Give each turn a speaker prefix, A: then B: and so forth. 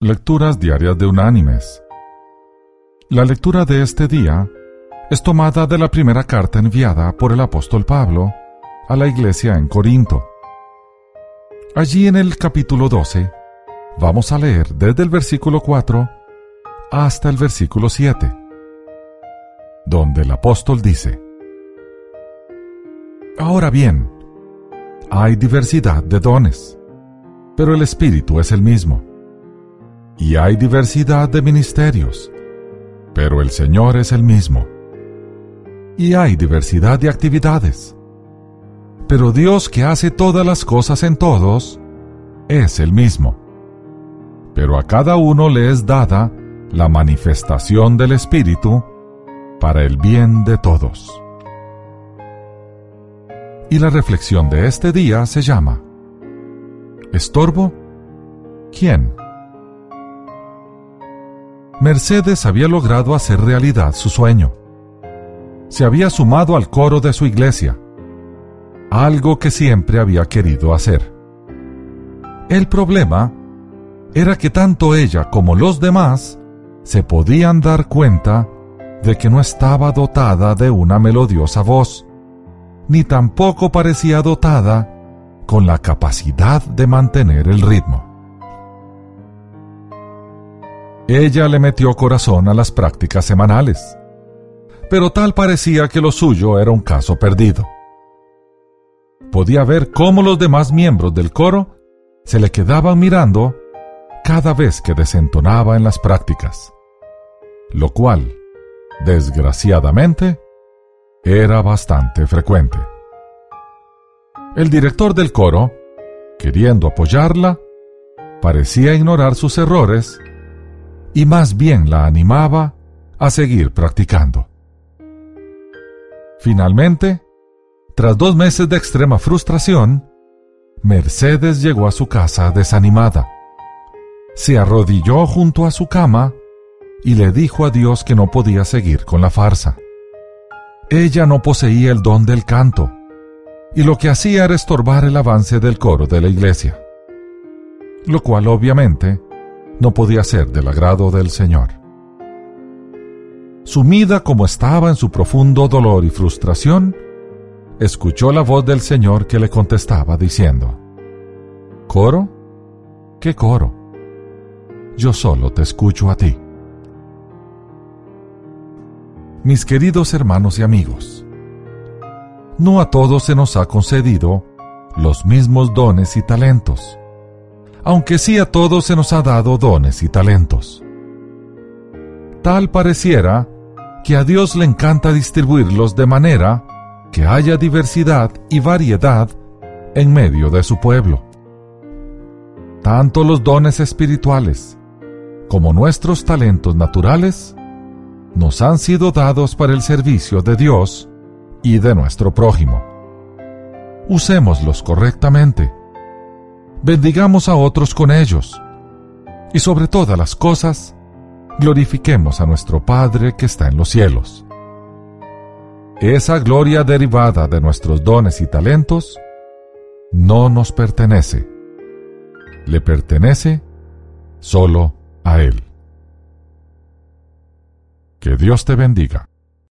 A: Lecturas Diarias de Unánimes. La lectura de este día es tomada de la primera carta enviada por el apóstol Pablo a la iglesia en Corinto. Allí en el capítulo 12 vamos a leer desde el versículo 4 hasta el versículo 7, donde el apóstol dice, Ahora bien, hay diversidad de dones, pero el Espíritu es el mismo y hay diversidad de ministerios, pero el Señor es el mismo. Y hay diversidad de actividades, pero Dios que hace todas las cosas en todos, es el mismo. Pero a cada uno le es dada la manifestación del Espíritu para el bien de todos. Y la reflexión de este día se llama ¿Estorbo? ¿Quién? Mercedes había logrado hacer realidad su sueño. Se había sumado al coro de su iglesia, algo que siempre había querido hacer. El problema era que tanto ella como los demás se podían dar cuenta de que no estaba dotada de una melodiosa voz, ni tampoco parecía dotada con la capacidad de mantener el ritmo. Ella le metió corazón a las prácticas semanales, pero tal parecía que lo suyo era un caso perdido. Podía ver cómo los demás miembros del coro se le quedaban mirando cada vez que desentonaba en las prácticas, lo cual, desgraciadamente, era bastante frecuente. El director del coro, queriendo apoyarla, parecía ignorar sus errores y más bien la animaba a seguir practicando. Finalmente, tras dos meses de extrema frustración, Mercedes llegó a su casa desanimada. Se arrodilló junto a su cama y le dijo a Dios que no podía seguir con la farsa. Ella no poseía el don del canto, y lo que hacía era estorbar el avance del coro de la iglesia, lo cual obviamente no podía ser del agrado del Señor. Sumida como estaba en su profundo dolor y frustración, escuchó la voz del Señor que le contestaba diciendo, ¿Coro? ¿Qué coro? Yo solo te escucho a ti. Mis queridos hermanos y amigos, no a todos se nos ha concedido los mismos dones y talentos aunque sí a todos se nos ha dado dones y talentos. Tal pareciera que a Dios le encanta distribuirlos de manera que haya diversidad y variedad en medio de su pueblo. Tanto los dones espirituales como nuestros talentos naturales nos han sido dados para el servicio de Dios y de nuestro prójimo. Usémoslos correctamente bendigamos a otros con ellos. Y sobre todas las cosas, glorifiquemos a nuestro Padre que está en los cielos. Esa gloria derivada de nuestros dones y talentos no nos pertenece. Le pertenece solo a Él. Que Dios te bendiga.